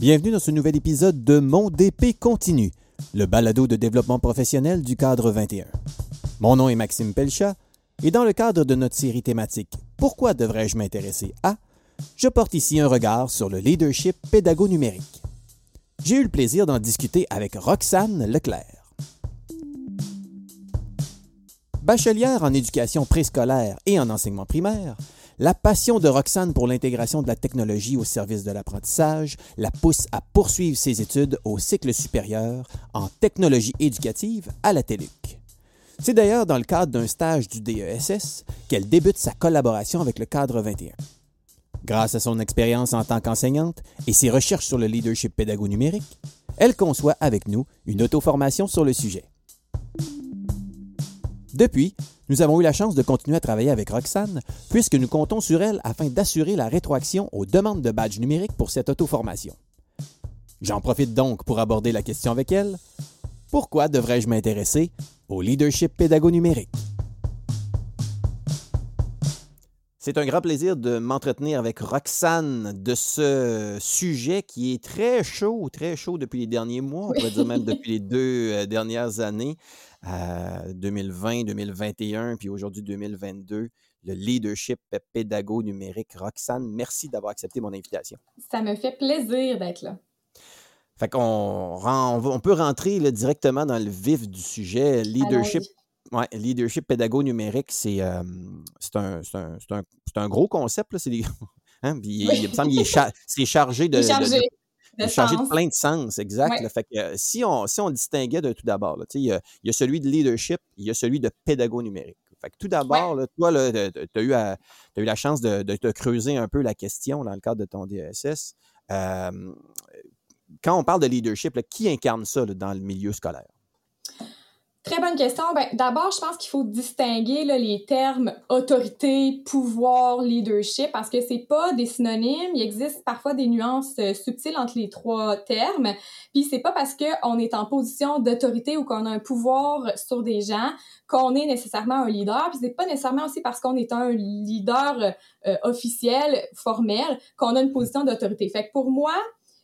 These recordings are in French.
Bienvenue dans ce nouvel épisode de Mon DP continue, le balado de développement professionnel du cadre 21. Mon nom est Maxime Pelchat et dans le cadre de notre série thématique Pourquoi devrais-je m'intéresser à? je porte ici un regard sur le leadership pédago-numérique. J'ai eu le plaisir d'en discuter avec Roxane Leclerc. Bachelière en éducation préscolaire et en enseignement primaire, la passion de Roxane pour l'intégration de la technologie au service de l'apprentissage la pousse à poursuivre ses études au cycle supérieur en technologie éducative à la TELUC. C'est d'ailleurs dans le cadre d'un stage du DESS qu'elle débute sa collaboration avec le cadre 21. Grâce à son expérience en tant qu'enseignante et ses recherches sur le leadership pédago-numérique, elle conçoit avec nous une auto-formation sur le sujet. Depuis, nous avons eu la chance de continuer à travailler avec Roxane, puisque nous comptons sur elle afin d'assurer la rétroaction aux demandes de badge numérique pour cette auto-formation. J'en profite donc pour aborder la question avec elle. Pourquoi devrais-je m'intéresser au leadership pédago-numérique? C'est un grand plaisir de m'entretenir avec Roxane de ce sujet qui est très chaud, très chaud depuis les derniers mois, on pourrait dire même depuis les deux euh, dernières années, 2020, 2021, puis aujourd'hui 2022, le leadership pédago numérique. Roxane, merci d'avoir accepté mon invitation. Ça me fait plaisir d'être là. Fait qu'on on peut rentrer directement dans le vif du sujet, leadership Ouais, leadership pédago numérique, c'est un, un, un, un, gros concept. Là. C'est hein, il, me semble qu'il est, chargé de, chargé. De, chargé de plein de sens, exact. fait que, si, on, si on distinguait de tout d'abord, il, y a, il y a celui de leadership, il y a celui de pédago numérique. Fait que tout d'abord, toi, tu as, eu as eu la chance de, de, te creuser un peu la question dans le cadre de ton DSS. Euh, quand on parle de leadership, qui incarne ça dans le milieu scolaire? Très bonne question. Ben, D'abord, je pense qu'il faut distinguer là, les termes autorité, pouvoir, leadership, parce que c'est pas des synonymes. Il existe parfois des nuances euh, subtiles entre les trois termes. Puis c'est pas parce qu'on est en position d'autorité ou qu'on a un pouvoir sur des gens qu'on est nécessairement un leader. Puis c'est pas nécessairement aussi parce qu'on est un leader euh, officiel, formel, qu'on a une position d'autorité. Fait que pour moi,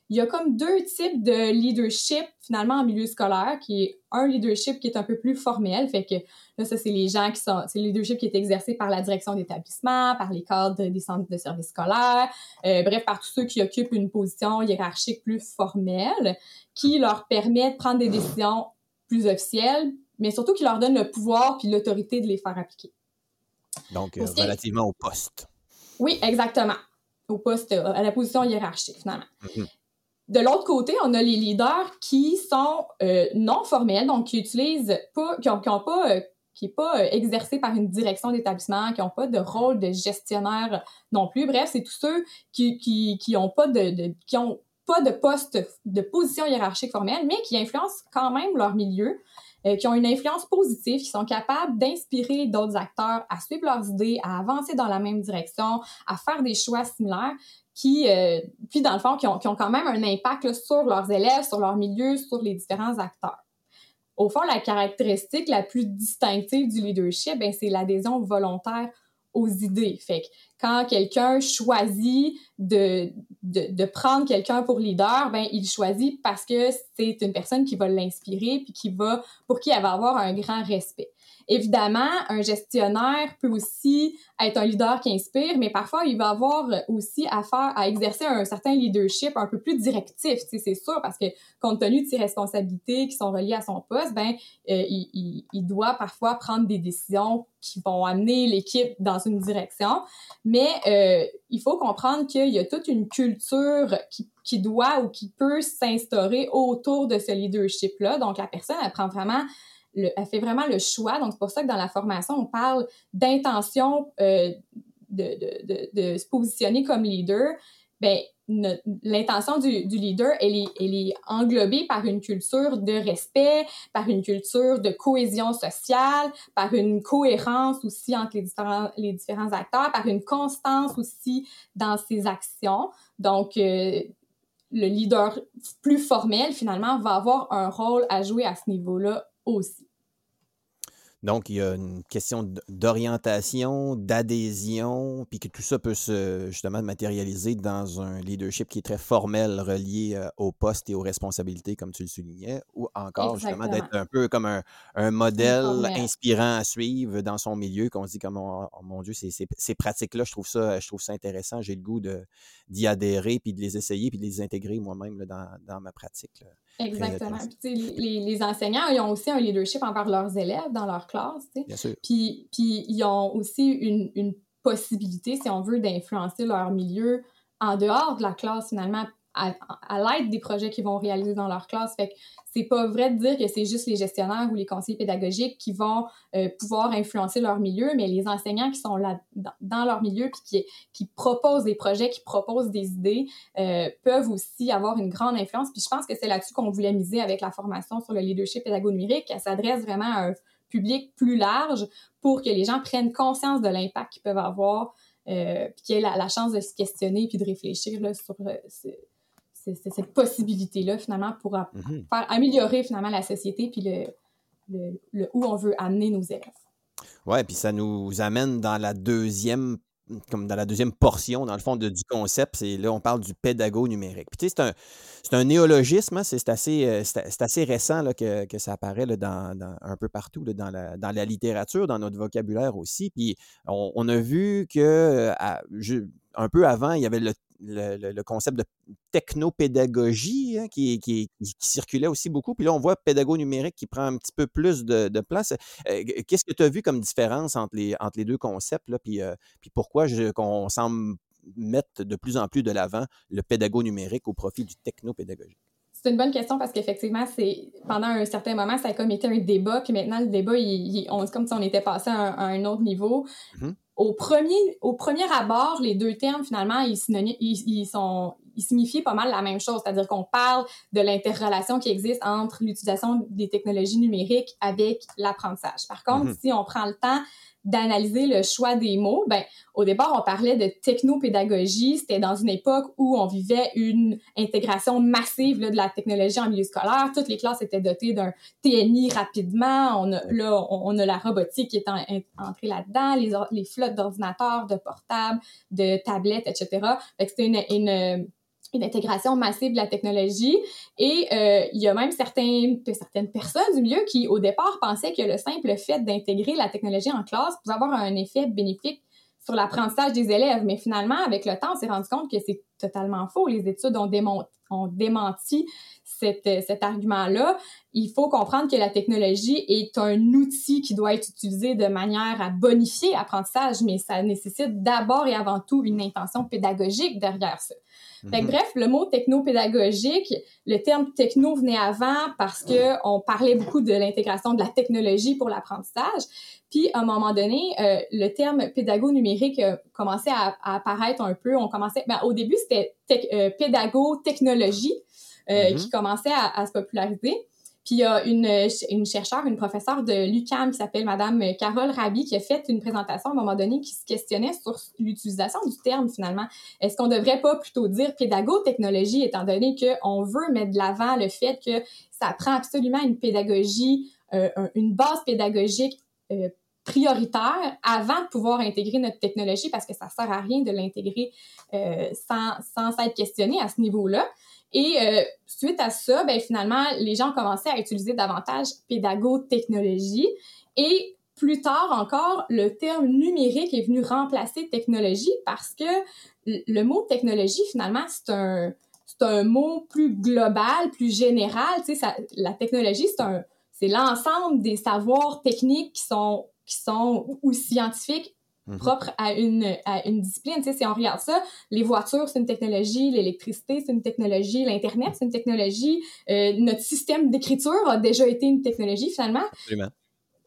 il y a comme deux types de leadership finalement en milieu scolaire, qui est un leadership qui est un peu plus formel, fait que là ça c'est les gens qui sont, c'est le leadership qui est exercé par la direction d'établissement, par les cadres des centres de services scolaires, euh, bref par tous ceux qui occupent une position hiérarchique plus formelle, qui leur permet de prendre des décisions plus officielles, mais surtout qui leur donne le pouvoir puis l'autorité de les faire appliquer. Donc euh, relativement au poste. Oui, exactement au poste, à la position hiérarchique, finalement. Mm-hmm. De l'autre côté, on a les leaders qui sont euh, non formels, donc qui utilisent pas, qui ont, pas, euh, qui pas euh, exercé par une direction d'établissement, qui n'ont pas de rôle de gestionnaire non plus. Bref, c'est tous ceux qui qui qui ont pas de, qui ont pas de poste de position hiérarchique formelle, mais qui influencent quand même leur milieu, qui ont une influence positive, qui sont capables d'inspirer d'autres acteurs à suivre leurs idées, à avancer dans la même direction, à faire des choix similaires qui, euh, puis dans le fond, qui ont, qui ont quand même un impact sur leurs élèves, sur leur milieu, sur les différents acteurs. Au fond, la caractéristique la plus distinctive du leadership, ben, c'est l'adhésion volontaire aux idées. Fait que quand quelqu'un choisit de, de, prendre quelqu'un pour leader, ben il choisit parce que c'est une personne qui va l'inspirer puis qui va pour qui elle va avoir un grand respect. Évidemment, un gestionnaire peut aussi être un leader qui inspire, mais parfois, il va avoir aussi à faire, à exercer un certain leadership un peu plus directif, c'est sûr, parce que compte tenu de ses responsabilités qui sont reliées à son poste, ben, euh, il, il, doit parfois prendre des décisions qui vont amener l'équipe dans une direction. Mais euh, il faut comprendre qu'il y a toute une culture qui, qui doit ou qui peut s'instaurer autour de ce leadership-là. Donc, la personne, elle prend vraiment elle fait vraiment le choix. Donc, c'est pour ça que dans la formation, on parle d'intention euh, de, se positionner comme leader. Ben, l'intention du, du, leader, elle est, elle est englobée par une culture de respect, par une culture de cohésion sociale, par une cohérence aussi entre les différents, les différents acteurs, par une constance aussi dans ses actions. Donc, euh, le leader plus formel, finalement, va avoir un rôle à jouer à ce niveau-là aussi. Donc, il y a une question d'orientation, d'adhésion, puis que tout ça peut se justement matérialiser dans un leadership qui est très formel, relié euh, au poste et aux responsabilités, comme tu le soulignais, ou encore justement d'être un peu comme un, modèle inspirant à suivre dans son milieu, qu'on se dit comme oh, oh mon Dieu, ces, pratiques-là, je trouve ça, je trouve ça intéressant. J'ai le goût d'y adhérer, puis de les essayer, puis de les intégrer moi-même dans, dans, ma pratique. Exactement. les, les, enseignants, ils ont aussi un leadership envers leurs élèves dans leur classe. Bien sûr. Puis, puis ils ont aussi une, une possibilité, si on veut, d'influencer leur milieu en dehors de la classe, finalement, à, l'aide des projets qu'ils vont réaliser dans leur classe. Fait que c'est pas vrai de dire que c'est juste les gestionnaires ou les conseillers pédagogiques qui vont euh, pouvoir influencer leur milieu, mais les enseignants qui sont là dans, leur milieu puis qui, qui proposent des projets, qui proposent des idées, euh, peuvent aussi avoir une grande influence. Puis je pense que c'est là-dessus qu'on voulait miser avec la formation sur le leadership pédago-numérique. Elle s'adresse vraiment à un public plus large pour que les gens prennent conscience de l'impact qu'ils peuvent avoir, euh, puis qu'ils aient la, chance de se questionner puis de réfléchir là, sur cette possibilité-là, finalement, pour faire améliorer finalement la société puis le, le, où on veut amener nos élèves. Oui, puis ça nous amène dans la deuxième comme dans la deuxième portion, dans le fond, du concept, c'est là, on parle du pédago numérique. Puis, tu sais, c'est un, c'est un néologisme, hein, c'est, assez, euh, c'est, assez récent là, que, que ça apparaît là, dans, dans, un peu partout, là, dans, la, dans la littérature, dans notre vocabulaire aussi. Puis, on, on a vu que, euh, un peu avant, il y avait le le, concept de technopédagogie hein, qui, qui, circulait aussi beaucoup. Puis là, on voit pédago numérique qui prend un petit peu plus de, place. Euh, qu'est-ce que tu as vu comme différence entre les, entre les deux concepts? Là, puis, euh, puis pourquoi qu'on semble mettre de plus en plus de l'avant le pédago numérique au profit du technopédagogie? C'est une bonne question parce qu'effectivement, c'est pendant un certain moment, ça a comme été un débat, puis maintenant le débat, il, on, comme si on était passé à un, autre niveau. Mmh au premier, au premier abord, les deux termes, finalement, ils, ils, sont, ils signifient pas mal la même chose, c'est-à-dire qu'on parle de l'interrelation qui existe entre l'utilisation des technologies numériques avec l'apprentissage. Par contre, mm-hmm. si on prend le temps d'analyser le choix des mots, ben, au départ, on parlait de technopédagogie. C'était dans une époque où on vivait une intégration massive de la technologie en milieu scolaire. Toutes les classes étaient dotées d'un TNI rapidement. On a, là, on, a la robotique qui est entrée là-dedans, les, flottes d'ordinateurs, de portables, de tablettes, etc. C'était une une intégration massive de la technologie. Et euh, il y a même certaines personnes du milieu qui, au départ, pensaient que le simple fait d'intégrer la technologie en classe pouvait avoir un effet bénéfique sur l'apprentissage des élèves. Mais finalement, avec le temps, on s'est rendu compte que c'est totalement faux. Les études ont, ont démenti cet argument-là. Il faut comprendre que la technologie est un outil qui doit être utilisé de manière à bonifier l'apprentissage, mais ça nécessite d'abord et avant tout une intention pédagogique derrière ça. Mhm. bref, le mot techno-pédagogique, le terme techno venait avant parce que on parlait beaucoup de l'intégration de la technologie pour l'apprentissage. Puis, à un moment donné, euh, le terme pédago-numérique commençait à, apparaître un peu. On commençait, ben, au début, c'était euh, pédago-technologie euh, mhm. qui commençait à, à se populariser. Puis il y a une, une chercheure, une professeure de l'UCAM qui s'appelle Madame Carole Rabi qui a fait une présentation à un moment donné qui se questionnait sur l'utilisation du terme finalement. Est-ce qu'on devrait pas plutôt dire pédago-technologie étant donné qu'on veut mettre de l'avant le fait que ça prend absolument une pédagogie, euh, une base pédagogique euh, prioritaire avant de pouvoir intégrer notre technologie parce que ça sert à rien de l'intégrer euh, sans, sans s'être questionné à ce niveau-là. Et euh, suite à ça, ben, finalement, les gens commencé à utiliser davantage pédago-technologie. Et plus tard encore, le terme numérique est venu remplacer technologie parce que le mot technologie, finalement, c'est un, c'est un mot plus global, plus général. Tu sais, ça, la technologie, c'est un, c'est l'ensemble des savoirs techniques qui sont, qui sont ou scientifiques Mhm. propre à une, à une discipline. Tu sais, si on regarde ça, les voitures, c'est une technologie, l'électricité, c'est une technologie, l'Internet, c'est une technologie, euh, notre système d'écriture a déjà été une technologie, finalement. Absolument.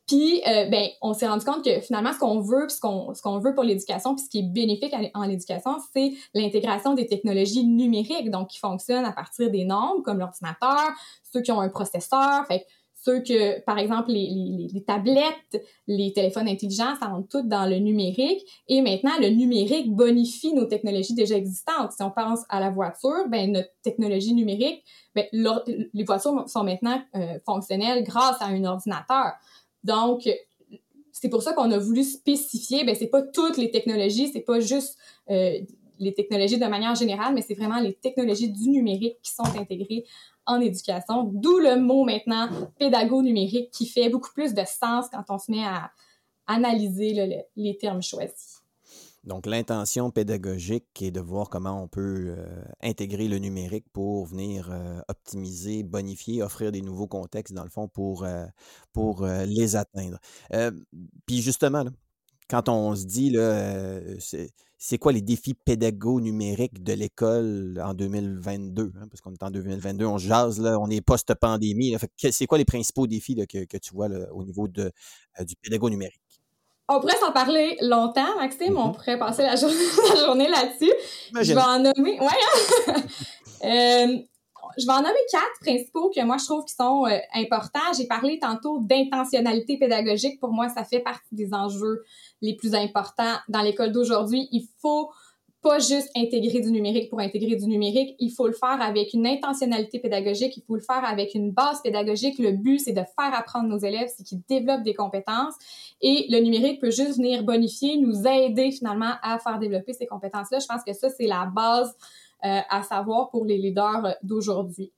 Puis, euh, ben, on s'est rendu compte que finalement, ce qu'on veut, ce qu'on, ce qu'on veut pour l'éducation, puis ce qui est bénéfique en l'éducation, c'est l'intégration des technologies numériques, donc qui fonctionnent à partir des normes, comme l'ordinateur, ceux qui ont un processeur. Fait ceux que, par exemple, les, les, les, tablettes, les téléphones intelligents, ça rentre tout dans le numérique. Et maintenant, le numérique bonifie nos technologies déjà existantes. Si on pense à la voiture, ben notre technologie numérique, ben, les voitures sont maintenant euh, fonctionnelles grâce à un ordinateur. Donc, c'est pour ça qu'on a voulu spécifier, ben c'est pas toutes les technologies, c'est pas juste euh, les technologies de manière générale, mais c'est vraiment les technologies du numérique qui sont intégrées en éducation, d'où le mot maintenant pédago numérique qui fait beaucoup plus de sens quand on se met à analyser les termes choisis. Donc, l'intention pédagogique est de voir comment on peut euh, intégrer le numérique pour venir euh, optimiser, bonifier, offrir des nouveaux contextes, dans le fond, pour, euh, pour les atteindre. puis justement, quand on se dit, là, c'est quoi les défis pédago numériques de l'école en 2022? Hein? Parce qu'on est en 2022, on jase, là, on est post-pandémie. C'est quoi les principaux défis que, que, tu vois au niveau de, du pédago numérique? On pourrait s'en parler longtemps, Maxime. On mm-hmm. pourrait passer la journée, là-dessus. Je vais en nommer. Ouais. Hein? Euh, je vais en nommer quatre principaux que moi je trouve qui sont euh, importants. J'ai parlé tantôt d'intentionnalité pédagogique. Pour moi, ça fait partie des enjeux les plus importants dans l'école d'aujourd'hui. Il faut pas juste intégrer du numérique pour intégrer du numérique, il faut le faire avec une intentionnalité pédagogique, il faut le faire avec une base pédagogique. Le but, c'est de faire apprendre nos élèves, c'est qu'ils développent des compétences et le numérique peut juste venir bonifier, nous aider finalement à faire développer ces compétences-là. Je pense que ça, c'est la base euh, à savoir pour les leaders d'aujourd'hui.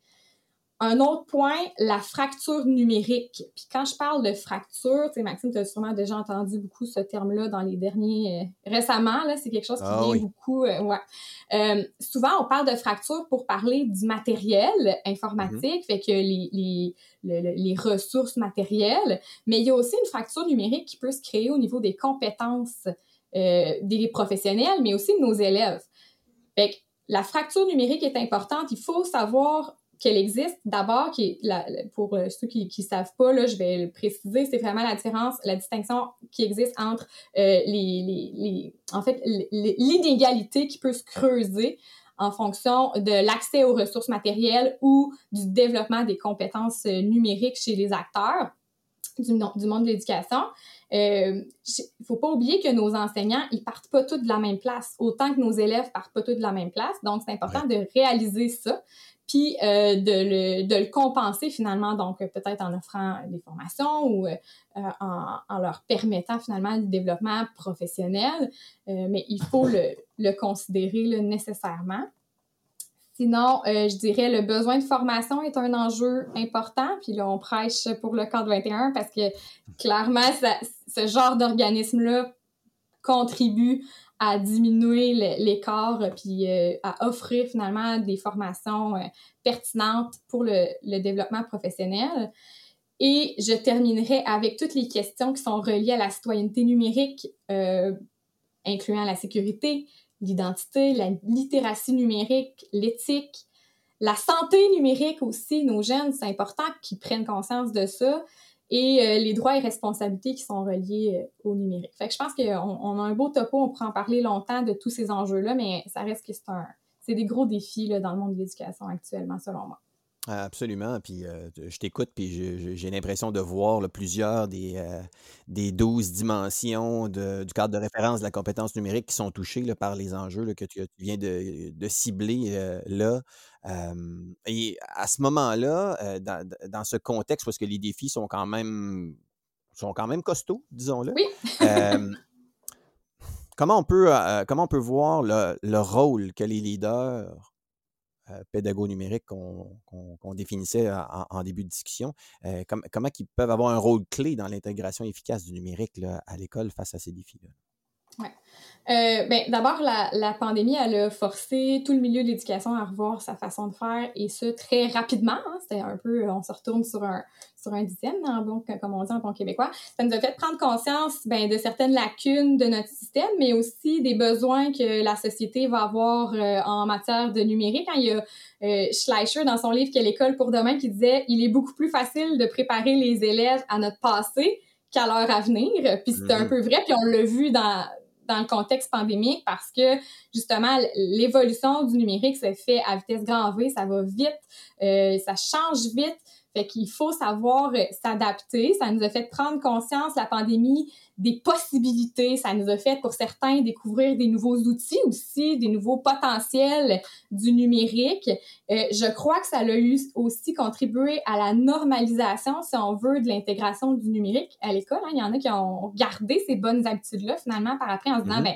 Un autre point, la fracture numérique. Puis quand je parle de fracture, tu sais, Maxime, tu as sûrement déjà entendu beaucoup ce terme-là dans les derniers... Euh, récemment, là, c'est quelque chose qui ah vient beaucoup... Euh, ouais. Euh, souvent, on parle de fracture pour parler du matériel informatique, mm-hmm. fait que les, les, les ressources matérielles, mais il y a aussi une fracture numérique qui peut se créer au niveau des compétences des professionnels, mais aussi de nos élèves. Fait que la fracture numérique est importante. Il faut savoir qu'elle existe. D'abord, pour euh, ceux qui ne savent pas, je vais le préciser, c'est vraiment la différence, la distinction qui existe entre euh, les, en fait, l'inégalité qui peut se creuser en fonction de l'accès aux ressources matérielles ou du développement des compétences euh, numériques chez les acteurs du monde de l'éducation. Il euh, ne faut pas oublier que nos enseignants, ils partent pas tous de la même place, autant que nos élèves partent pas tous de la même place. Donc, c'est important de réaliser ça puis euh, de, le, de, le, compenser finalement, donc euh, peut-être en offrant des formations ou euh, en, en, leur permettant finalement le développement professionnel, mais il faut le, le considérer là, nécessairement. Sinon, je dirais le besoin de formation est un enjeu important. Puis là, on prêche pour le cadre 21 parce que clairement, ça, ce genre d'organisme-là contribue à diminuer l'écart puis euh, à offrir finalement des formations euh, pertinentes pour le, le, développement professionnel. Et je terminerai avec toutes les questions qui sont reliées à la citoyenneté numérique, euh, incluant la sécurité, l'identité, la littératie numérique, l'éthique, la santé numérique aussi. Nos jeunes, c'est important qu'ils prennent conscience de ça et euh, les droits et responsabilités qui sont reliés euh, au numérique. Fait que je pense qu'on on a un beau topo, on pourrait en parler longtemps de tous ces enjeux-là, mais ça reste que c'est un, c'est des gros défis dans le monde de l'éducation actuellement, selon moi. Absolument. Puis euh, je t'écoute, puis j'ai l'impression de voir plusieurs des, des 12 dimensions du cadre de référence de la compétence numérique qui sont touchées par les enjeux que tu, viens de, de cibler là et à ce moment-là, dans, ce contexte, parce que les défis sont quand même, sont quand même costauds, disons-le. comment, on peut, comment on peut voir le, rôle que les leaders pédagogues numériques qu'on définissait en, début de discussion, comment ils peuvent avoir un rôle clé dans l'intégration efficace du numérique à l'école face à ces défis-là? Ouais. Euh, ben, D'abord, la, la, pandémie, elle a forcé tout le milieu de l'éducation à revoir sa façon de faire et ce, très rapidement. Hein. C'était un peu, on se retourne sur un, sur un dixième, hein, bon, comme on dit en bon québécois. Ça nous a fait prendre conscience ben, de certaines lacunes de notre système, mais aussi des besoins que la société va avoir euh, en matière de numérique. Hein. Il y a euh, Schleicher dans son livre Quelle école pour demain qui disait il est beaucoup plus facile de préparer les élèves à notre passé qu'à leur avenir. Puis c'était un mm-hmm. peu vrai, puis on l'a vu dans dans le contexte pandémique parce que justement l'évolution du numérique se fait à vitesse grand V, ça va vite, euh, ça change vite. Fait qu'il faut savoir euh, s'adapter. Ça nous a fait prendre conscience, la pandémie, des possibilités. Ça nous a fait, pour certains, découvrir des nouveaux outils aussi, des nouveaux potentiels du numérique. Euh, je crois que ça a eu aussi contribué à la normalisation, si on veut, de l'intégration du numérique à l'école. Hein. Il y en a qui ont gardé ces bonnes habitudes-là, finalement, par après, en se disant, mm-hmm. ben,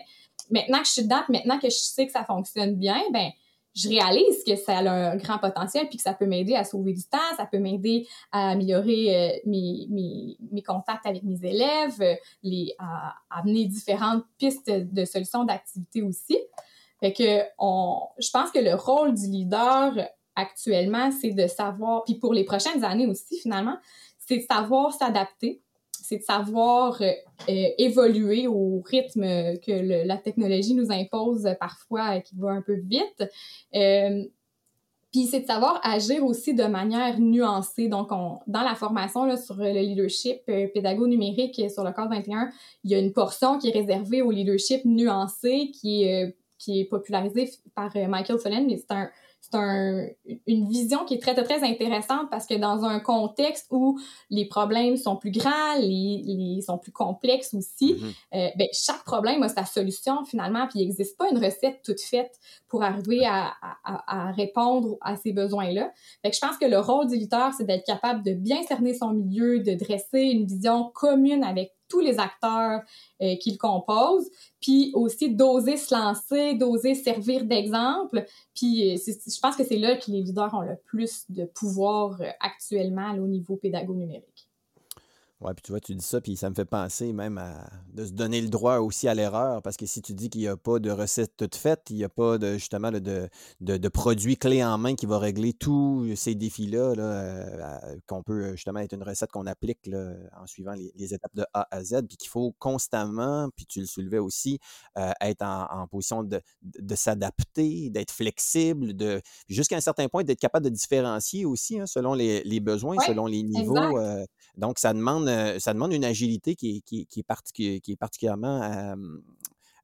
maintenant que je suis dedans, maintenant que je sais que ça fonctionne bien, ben, je réalise que ça a un grand potentiel puis que ça peut m'aider à sauver du temps, ça peut m'aider à améliorer euh, mes, mes, mes, contacts avec mes élèves, euh, les, à, amener différentes pistes de solutions d'activité aussi. Fait que on, je pense que le rôle du leader actuellement, c'est de savoir, puis pour les prochaines années aussi finalement, c'est de savoir s'adapter, c'est de savoir euh, euh, évoluer au rythme que la technologie nous impose parfois, qui va un peu vite. Euh, puis c'est de savoir agir aussi de manière nuancée. Donc, on, dans la formation là, sur le leadership pédago numérique sur le code 21, il y a une portion qui est réservée au leadership nuancé qui est, qui est popularisée par Michael Fullen, mais c'est un, c'est un, une vision qui est très, très intéressante parce que dans un contexte où les problèmes sont plus grands, les, les sont plus complexes aussi, mm-hmm. euh, ben, chaque problème a sa solution finalement, puis il n'existe pas une recette toute faite pour arriver à, à, à répondre à ces besoins-là. Fait que je pense que le rôle du leader, c'est d'être capable de bien cerner son milieu, de dresser une vision commune avec tous les acteurs euh, qui le composent, puis aussi d'oser se lancer, d'oser servir d'exemple. Puis euh, je pense que c'est là que les leaders ont le plus de pouvoir euh, actuellement au niveau pédago Oui, puis tu vois, tu dis ça, puis ça me fait penser même à de se donner le droit aussi à l'erreur, parce que si tu dis qu'il n'y a pas de recette toute faite, il n'y a pas de justement de, de, de, produit clé en main qui va régler tous ces défis-là, là, euh, qu'on peut justement être une recette qu'on applique là, en suivant les, étapes de A à Z, puis qu'il faut constamment, puis tu le soulevais aussi, euh, être en, position de, de s'adapter, d'être flexible, de jusqu'à un certain point d'être capable de différencier aussi hein, selon les, les besoins, selon les niveaux. Euh, donc, ça demande euh, ça demande une agilité qui est, qui, qui est, particulièrement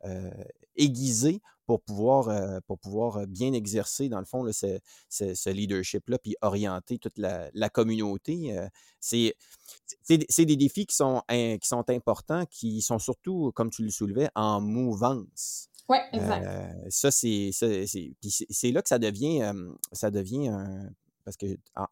euh, aiguisée pour pouvoir, euh, pour pouvoir bien exercer, dans le fond, ce, ce, leadership-là, puis orienter toute la, communauté. c'est des défis qui sont, qui sont importants, qui sont surtout, comme tu le soulevais, en mouvance. Oui, exact. ça, c'est c'est là que ça devient, ça devient un, parce que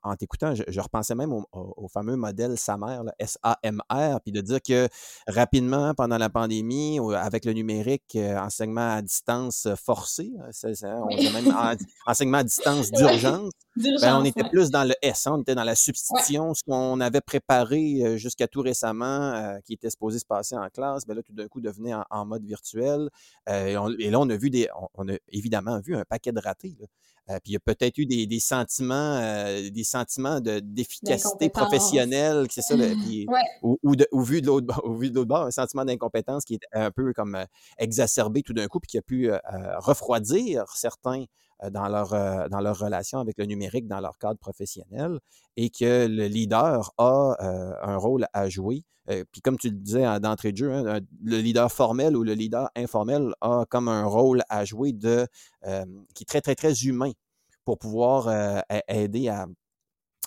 en, t'écoutant, je, repensais même au, fameux modèle SAMR, S-A-M-R, puis de dire que rapidement, pendant la pandémie, avec le numérique, euh, enseignement à distance forcé, hein, on dit même enseignement à distance d'urgence, ben, on était plus dans le S, hein, on était dans la substitution, ce qu'on avait préparé euh, jusqu'à tout récemment, euh, qui était supposé se passer en classe, ben là, tout d'un coup, devenait en, mode virtuel. et, là, on a vu des, on, a évidemment vu un paquet de ratés. Puis il y a peut-être eu des, des sentiments euh, des sentiments d'efficacité professionnelle, c'est ça, ou, ou, vu de l'autre au vu de bord, un sentiment d'incompétence qui est un peu comme euh, exacerbé tout d'un coup, puis qui a pu euh, refroidir certains dans leur, dans leur relation avec le numérique, dans leur cadre professionnel, et que le leader a un rôle à jouer. puis comme tu le disais d'entrée de jeu, hein, le leader formel ou le leader informel a comme un rôle à jouer de, qui est très, très, très humain pour pouvoir euh, aider à,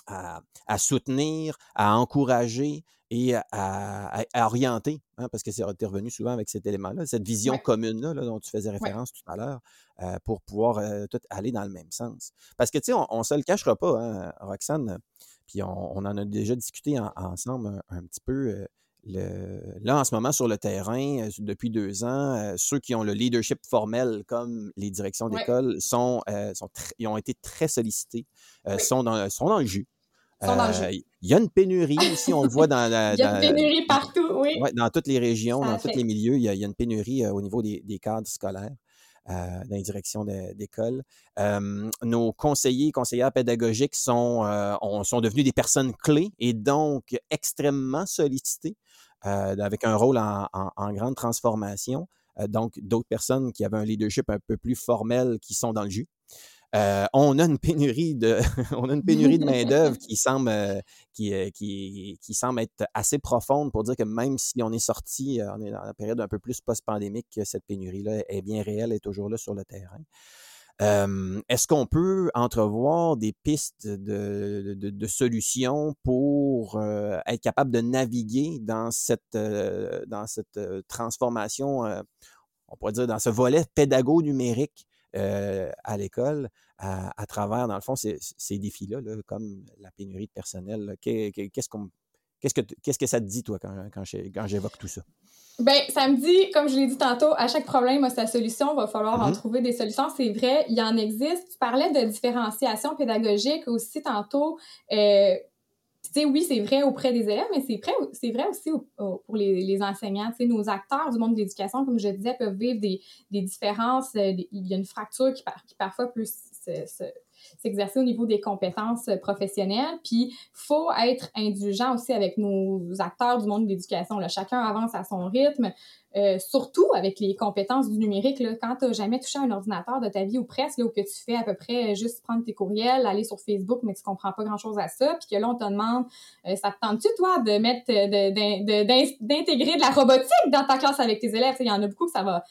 à, soutenir, à encourager et à, orienter, hein, parce que c'est revenu souvent avec cet élément-là, cette vision commune-là dont tu faisais référence tout à l'heure, euh, pour pouvoir euh, tout aller dans le même sens. Parce que, tu sais, on ne se le cachera pas, hein, Roxane, puis on, en a déjà discuté ensemble un, petit peu là, en ce moment, sur le terrain, euh, depuis deux ans, euh, ceux qui ont le leadership formel, comme les directions d'école, sont, euh, sont ils ont été très sollicités, sont, dans, sont dans le jus. Il y a une pénurie aussi, on le voit dans la. il y a une pénurie partout, oui. dans toutes les régions, dans tous les milieux, il y, a, une pénurie au niveau des, des cadres scolaires. dans les directions d'école. nos conseillers, conseillères pédagogiques sont, sont devenus des personnes clés et donc extrêmement sollicités euh, avec un rôle en, grande transformation. Euh, donc, d'autres personnes qui avaient un leadership un peu plus formel qui sont dans le jus. Euh, on a une pénurie de, on a une pénurie de main d'œuvre qui semble, qui, qui, qui, semble être assez profonde pour dire que même si on est sorti, on est dans la période un peu plus post-pandémique, cette pénurie-là est bien réelle, est toujours là sur le terrain. Est-ce qu'on peut entrevoir des pistes de, de, solutions pour être capable de naviguer dans cette, dans cette transformation, on pourrait dire, dans ce volet pédago numérique à l'école à, travers, dans le fond, ces, défis-là, comme la pénurie de personnel? Qu'est-ce qu'on Qu'est-ce que, qu'est-ce que ça te dit, toi, quand, quand, j'évoque tout ça? Ben, ça me dit, comme je l'ai dit tantôt, à chaque problème a sa solution, il va falloir en mm-hmm. trouver des solutions. C'est vrai, il y en existe. Tu parlais de différenciation pédagogique aussi tantôt. Euh, tu sais, oui, c'est vrai auprès des élèves, mais c'est vrai, c'est vrai aussi pour les, enseignants. Tu sais, nos acteurs du monde de l'éducation, comme je disais, peuvent vivre des, différences. Euh, il y a une fracture qui, qui parfois peut se s'exercer au niveau des compétences euh, professionnelles. Puis, faut être indulgent aussi avec nos acteurs du monde de l'éducation. Chacun avance à son rythme. Euh, surtout avec les compétences du numérique, quand tu n'as jamais touché un ordinateur de ta vie ou presque, là, ou que tu fais à peu près juste prendre tes courriels, aller sur Facebook, mais tu comprends pas grand-chose à ça, puis que là, on te demande, euh, ça te tente-tu, toi, de d'intégrer de, la robotique dans ta classe avec tes élèves? Il y en a beaucoup que ça va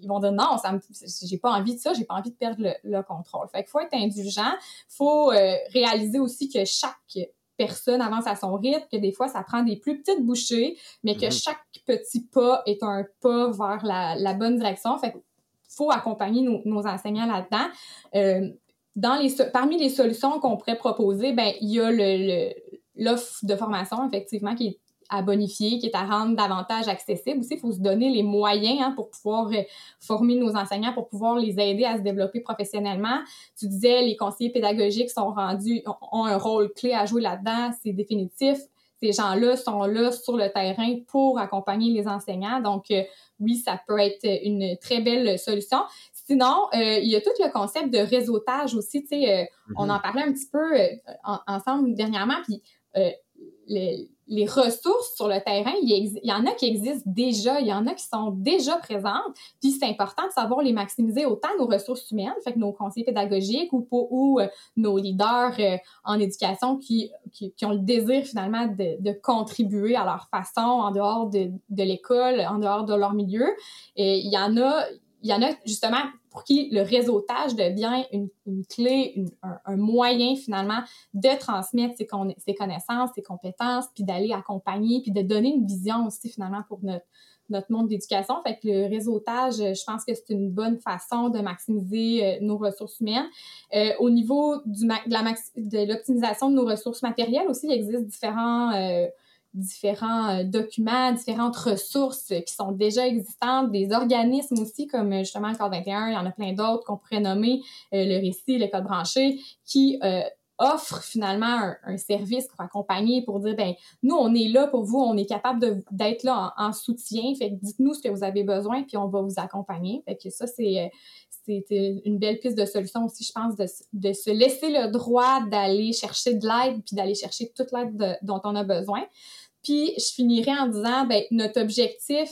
ils vont dire non, ça j'ai pas envie de ça, j'ai pas envie de perdre le, contrôle. Fait qu'il faut être indulgent, faut euh, réaliser aussi que chaque personne avance à son rythme, que des fois ça prend des plus petites bouchées, mais que mm-hmm. chaque petit pas est un pas vers la, bonne direction. Fait qu'il faut accompagner nos, enseignants là-dedans. Euh, dans les, parmi les solutions qu'on pourrait proposer, ben il y a le, l'offre de formation effectivement qui est à bonifier, qui est à rendre davantage accessible. Aussi, il faut se donner les moyens hein, pour pouvoir euh, former nos enseignants, pour pouvoir les aider à se développer professionnellement. Tu disais, les conseillers pédagogiques sont rendus, ont un rôle clé à jouer là-dedans, c'est définitif. Ces gens-là sont là sur le terrain pour accompagner les enseignants. Donc, euh, oui, ça peut être une très belle solution. Sinon, euh, il y a tout le concept de réseautage aussi. Tu sais, on mm-hmm. en parlait un petit peu ensemble dernièrement. Puis, les ressources sur le terrain, il, y en a qui existent déjà, il y en a qui sont déjà présentes, puis c'est important de savoir les maximiser autant nos ressources humaines, fait que nos conseillers pédagogiques ou, ou euh, nos leaders euh, en éducation qui, qui, ont le désir finalement de, de, contribuer à leur façon en dehors de, de l'école, en dehors de leur milieu. Et il y en a, il y en a justement pour qui le réseautage devient une, clé, un, moyen finalement de transmettre ses, ses connaissances, ses compétences, puis d'aller accompagner, puis de donner une vision aussi finalement pour notre, notre monde d'éducation. Fait que le réseautage, je pense que c'est une bonne façon de maximiser euh, nos ressources humaines. Euh, au niveau du, de l'optimisation de, nos ressources matérielles aussi, il existe différents... Euh, différents euh, documents, différentes ressources qui sont déjà existantes, des organismes aussi, comme euh, justement le Code 21, il y en a plein d'autres qu'on pourrait nommer, euh, le récit, le code branché, qui offrent finalement un, service pour accompagner, pour dire, ben nous, on est là pour vous, on est capable d'être là en, soutien, fait dites-nous ce que vous avez besoin, puis on va vous accompagner. Fait que ça, c'est c'est une belle piste de solution aussi, je pense, de, de se laisser le droit d'aller chercher de l'aide, puis d'aller chercher toute l'aide dont on a besoin. Puis je finirai en disant, ben, notre objectif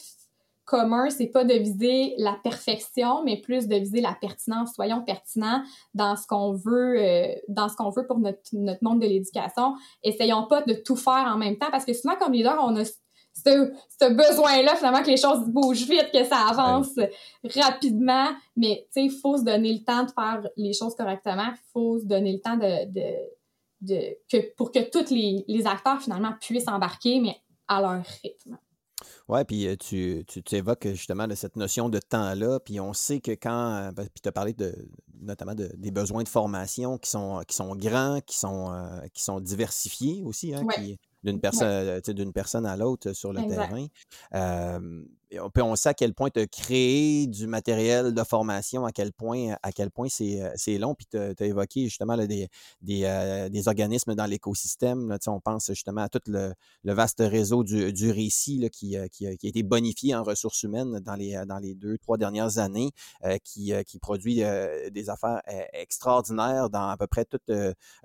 commun, c'est pas de viser la perfection, mais plus de viser la pertinence. Soyons pertinents dans ce qu'on veut, euh, dans ce qu'on veut pour notre, notre monde de l'éducation. Essayons pas de tout faire en même temps, parce que souvent, comme leader, on a ce, ce besoin-là, finalement, que les choses bougent vite, que ça avance rapidement. Mais, tu sais, il faut se donner le temps de faire les choses correctement. Il faut se donner le temps de, de que, pour que tous les, acteurs finalement puissent embarquer, mais à leur rythme. Oui, puis euh, tu, tu, évoques justement de cette notion de temps-là, puis on sait que quand, euh, ben, puis tu as parlé de, notamment des besoins de formation qui sont, qui sont grands, qui sont, euh, qui sont diversifiés aussi, hein, d'une personne, d'une personne à l'autre sur le terrain on sait à quel point tu as créé du matériel de formation, à quel point, à quel point c'est, euh, long. Puis tu as, évoqué justement des, euh, des, organismes dans l'écosystème. On pense justement à tout le, vaste réseau du, du récit qui, euh, qui, a été bonifié en ressources humaines dans les, dans les deux, trois dernières années, qui, qui produit des affaires extraordinaires dans à peu près toutes,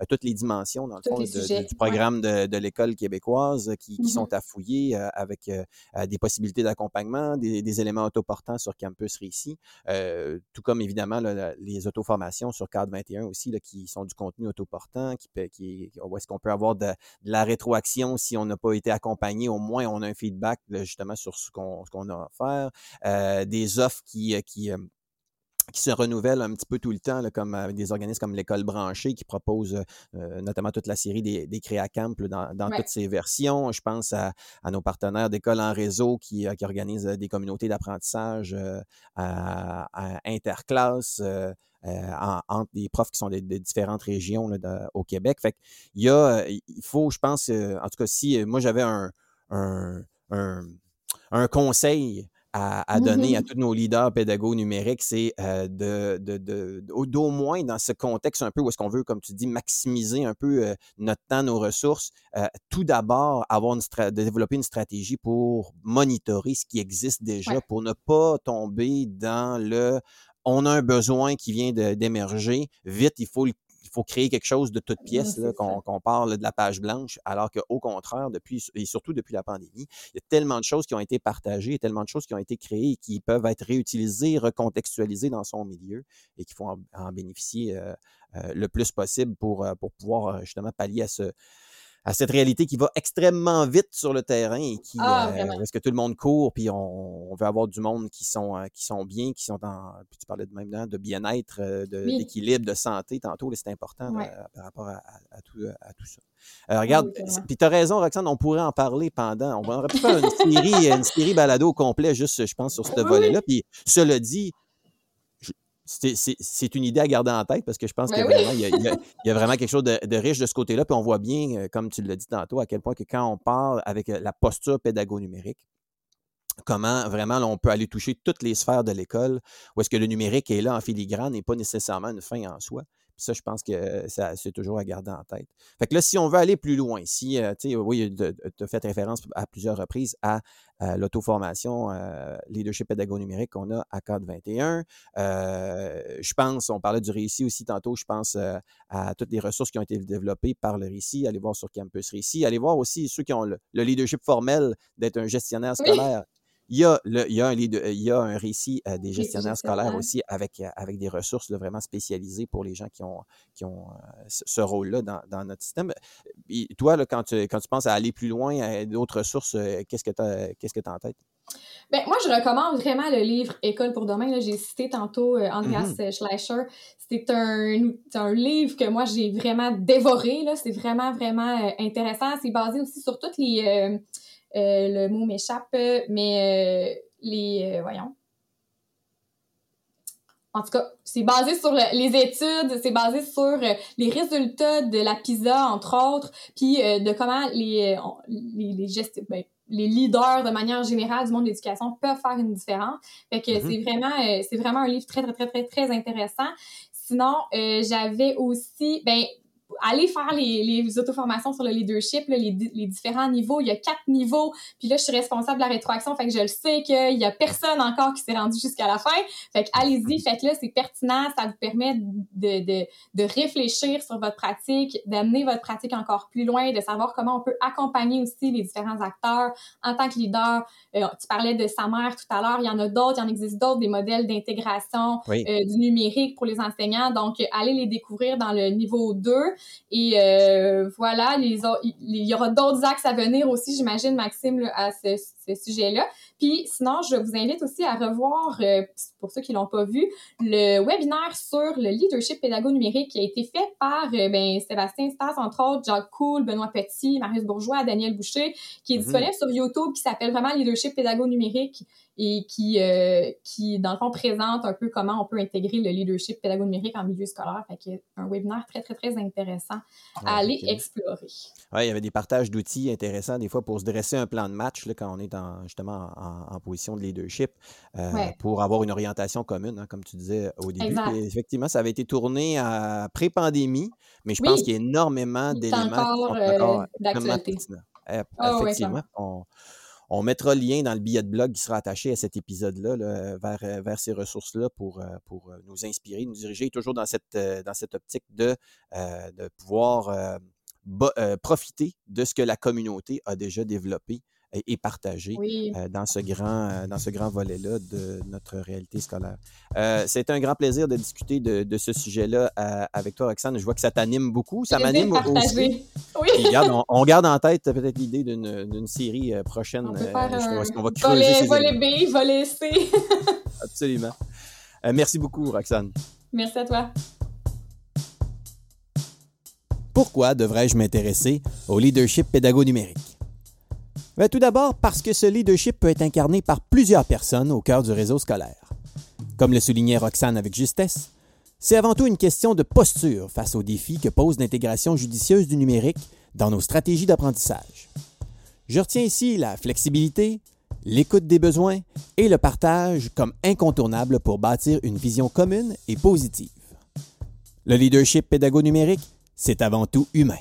toutes les dimensions, dans le fond, du programme de, l'école québécoise qui, mmh sont à fouiller avec des possibilités d'accompagnement des, éléments autoportants sur Campus Récit, euh, tout comme évidemment les auto-formations sur Cadre 21 aussi, qui sont du contenu autoportant, où est-ce qu'on peut avoir de, la rétroaction si on n'a pas été accompagné, au moins on a un feedback justement sur ce qu'on a à euh, des offres qui, qui qui se renouvellent un petit peu tout le temps, comme avec des organismes comme l'école branchée qui propose notamment toute la série des, des Créacamp dans, dans toutes ses versions. Je pense à, nos partenaires d'école en réseau qui, qui organisent des communautés d'apprentissage à, à, interclasse. entre des profs qui sont de, différentes régions au Québec. Fait il y a, il faut, je pense, en tout cas, si moi j'avais un, un, un, un conseil à, donner à tous nos leaders pédagogues numériques, c'est euh, de, de, d'au moins dans ce contexte un peu où est-ce qu'on veut, comme tu dis, maximiser un peu euh, notre temps, nos ressources, euh, tout d'abord avoir une développer une stratégie pour monitorer ce qui existe déjà, pour ne pas tomber dans le on a un besoin qui vient d'émerger, vite, il faut le il faut créer quelque chose de toute pièce, qu'on parle de la page blanche, alors qu'au contraire, depuis, et surtout depuis la pandémie, il y a tellement de choses qui ont été partagées, tellement de choses qui ont été créées et qui peuvent être réutilisées, recontextualisées dans son milieu et qu'il faut en, bénéficier euh, euh, le plus possible pour, euh, pour pouvoir justement pallier à ce, à cette réalité qui va extrêmement vite sur le terrain et qui ah, euh, est-ce que tout le monde court puis on, veut avoir du monde qui sont euh, qui sont bien qui sont en puis tu parlais de même de bien-être euh, d'équilibre de, santé tantôt c'est important par rapport à, tout, à tout ça. Euh, regarde puis tu as raison Roxane on pourrait en parler pendant on aurait pu faire une série une série balado au complet juste je pense sur ce volet là puis cela dit c'est une idée à garder en tête parce que je pense qu'il y, a vraiment quelque chose de, riche de ce côté-là. Puis on voit bien, euh, comme tu l'as dit tantôt, à quel point que quand on parle avec euh, la posture pédago-numérique, comment vraiment on peut aller toucher toutes les sphères de l'école, où est-ce que le numérique est là en filigrane et pas nécessairement une fin en soi ça, je pense que c'est toujours à garder en tête. Fait que là, si on veut aller plus loin, si, euh, tu sais, oui, tu as fait référence à plusieurs reprises à, l'auto-formation euh, leadership pédago numérique qu'on a à CAD 21. Euh, je pense, on parlait du récit aussi tantôt, je pense à toutes les ressources qui ont été développées par le récit. Allez voir sur Campus Récit. Allez voir aussi ceux qui ont le, leadership formel d'être un gestionnaire scolaire. Il y a, le, il y a, un, il y a un récit euh, des gestionnaires scolaires aussi avec, euh, avec des ressources vraiment spécialisées pour les gens qui ont, qui ont euh, ce rôle-là dans, dans, notre système. Et toi, là, quand, tu, quand tu penses à aller plus loin, à d'autres ressources, qu'est-ce que tu as, que as en tête? Ben, moi, je recommande vraiment le livre École pour demain. J'ai cité tantôt Andreas mm-hmm. Schleicher. C'est un, un livre que moi, j'ai vraiment dévoré. C'est vraiment, vraiment intéressant. C'est basé aussi sur toutes les euh, le mot m'échappe, mais euh, les. Euh, voyons. En tout cas, c'est basé sur les études, c'est basé sur les résultats de la PISA, entre autres, puis de comment les, les, les, ben, les leaders, de manière générale, du monde de l'éducation peuvent faire une différence. Fait que mm-hmm. c'est vraiment, c'est vraiment un livre très, très, très, très, très intéressant. Sinon, j'avais aussi, ben, aller faire les, les auto-formations sur le leadership, les, les, différents niveaux. Il y a quatre niveaux. Puis là, je suis responsable de la rétroaction. Fait que je le sais qu'il y a personne encore qui s'est rendu jusqu'à la fin. Fait que allez-y, faites-le. C'est pertinent. Ça vous permet de, de, de réfléchir sur votre pratique, d'amener votre pratique encore plus loin, de savoir comment on peut accompagner aussi les différents acteurs en tant que leader. Euh, tu parlais de sa mère tout à l'heure. Il y en a d'autres. Il en existe d'autres, des modèles d'intégration euh, du numérique pour les enseignants. Donc, allez les découvrir dans le niveau 2. Et euh, voilà, les, il y aura d'autres axes à venir aussi, j'imagine, Maxime, à ce, sujet-là. Puis sinon, je vous invite aussi à revoir, euh, pour ceux qui l'ont pas vu, le webinaire sur le leadership pédago numérique qui a été fait par euh, ben, Sébastien Stas, entre autres, Jacques Cool, Benoît Petit, Marius Bourgeois, Daniel Boucher, qui est mm-hmm. disponible sur YouTube, qui s'appelle vraiment Leadership pédago numérique et qui, euh, qui, dans le fond, présente un peu comment on peut intégrer le leadership pédago numérique en milieu scolaire. Fait que un webinaire très, très, très intéressant à aller explorer. Oui, il y avait des partages d'outils intéressants des fois pour se dresser un plan de match là, quand on est en, justement en, position de leadership euh, pour avoir une orientation commune, hein, comme tu disais au début. effectivement, ça avait été tourné à pré-pandémie, mais je pense qu'il y a énormément d'éléments qui sont encore euh, d'actualité. Eh, ah effectivement, on, on mettra le lien dans le billet de blog qui sera attaché à cet épisode-là vers, euh, vers ces ressources-là pour, euh, pour euh, nous inspirer, nous diriger toujours dans cette, optique de pouvoir profiter de ce que la communauté a déjà développé et, partagé euh, dans ce grand, euh, dans ce grand volet-là de notre réalité scolaire. Euh, c'est un grand plaisir de discuter de, de ce sujet-là avec toi, Roxane. Je vois que ça t'anime beaucoup. Ça m'anime aussi. Oui. on, garde en tête peut-être l'idée d'une série prochaine. On peut faire un... va creuser volet, volet B, volet C. Absolument. Euh, merci beaucoup, Roxane. Merci à toi. Pourquoi devrais-je m'intéresser au leadership pédago-numérique? Tout d'abord parce que ce leadership peut être incarné par plusieurs personnes au cœur du réseau scolaire. Comme le soulignait Roxane avec justesse, c'est avant tout une question de posture face aux défis que pose l'intégration judicieuse du numérique dans nos stratégies d'apprentissage. Je retiens ici la flexibilité, l'écoute des besoins et le partage comme incontournables pour bâtir une vision commune et positive. Le leadership pédago-numérique, c'est avant tout humain.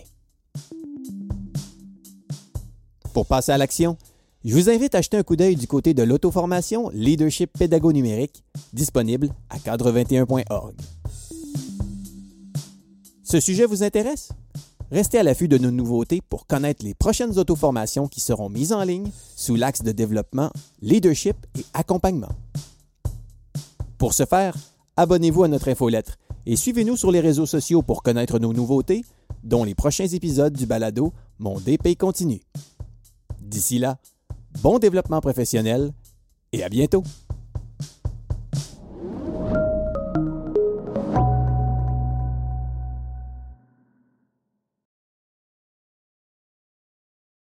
Pour passer à l'action, je vous invite à jeter un coup d'œil du côté de l'auto-formation Leadership pédago-numérique, disponible à cadre21.org. Ce sujet vous intéresse? Restez à l'affût de nos nouveautés pour connaître les prochaines auto-formations qui seront mises en ligne sous l'axe de développement, leadership et accompagnement. Pour ce faire, abonnez-vous à notre infolettre et suivez-nous sur les réseaux sociaux pour connaître nos nouveautés, dont les prochains épisodes du balado Mon DP continue. D'ici là, bon développement professionnel et à bientôt!